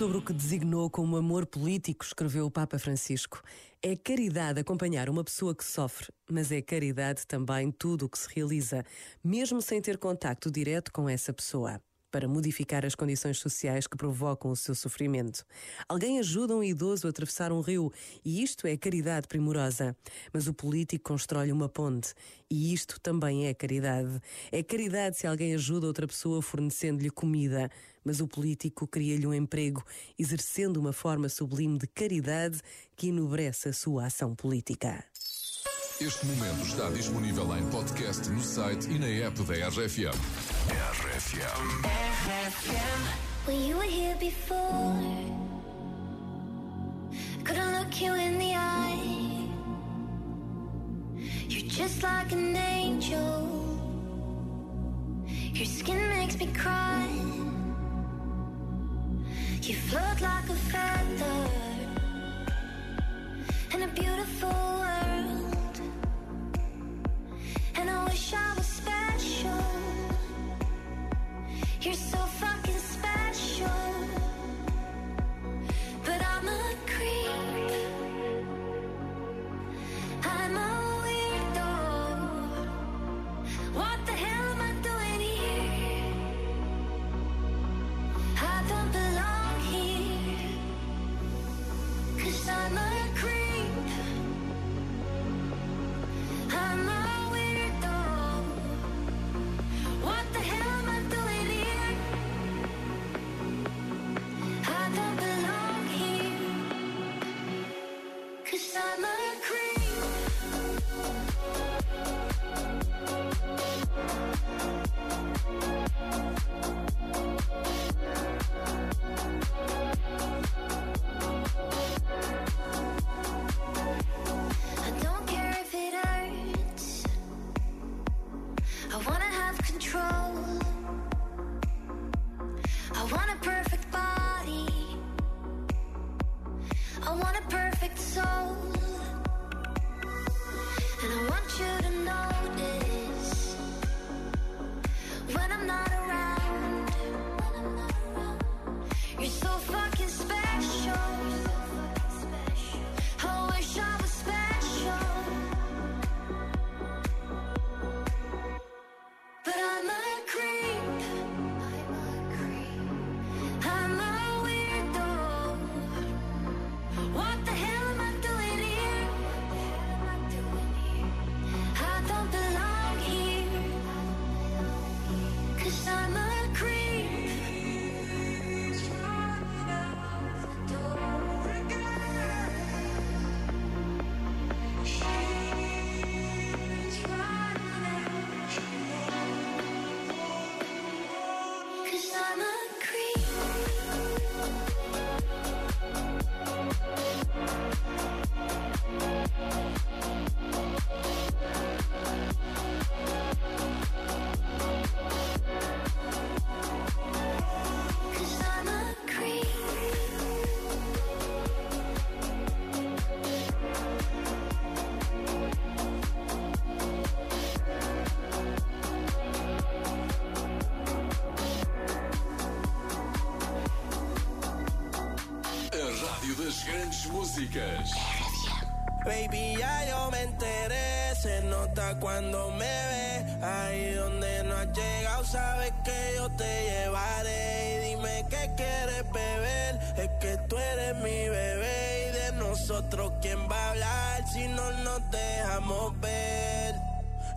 Sobre o que designou como amor político, escreveu o Papa Francisco. É caridade acompanhar uma pessoa que sofre, mas é caridade também tudo o que se realiza, mesmo sem ter contacto direto com essa pessoa para modificar as condições sociais que provocam o seu sofrimento. Alguém ajuda um idoso a atravessar um rio e isto é caridade primorosa. Mas o político constrói uma ponte e isto também é caridade. É caridade se alguém ajuda outra pessoa fornecendo-lhe comida, mas o político cria-lhe um emprego, exercendo uma forma sublime de caridade que enobrece a sua ação política. Este momento está disponível em podcast no site e na app da RFM. RFM. RFM. Well, you were here before. Couldn't look you in the eye. You're just like an angel. Your skin makes me cry. You float like a feather in a beautiful I want a perfect soul. shine Rádio das Grandes Músicas. Baby, ya yo me enteré, se nota cuando me ve. Ahí donde no has llegado, sabes que yo te llevaré. Y dime qué quieres beber, es que tú eres mi bebé. Y de nosotros, ¿quién va a hablar si no nos dejamos ver?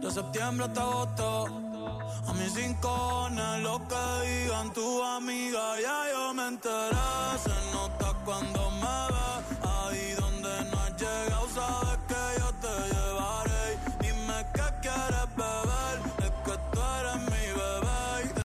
De septiembre hasta agosto A mis rincones Lo que digan tu amiga Ya yo me enteré. Se nota cuando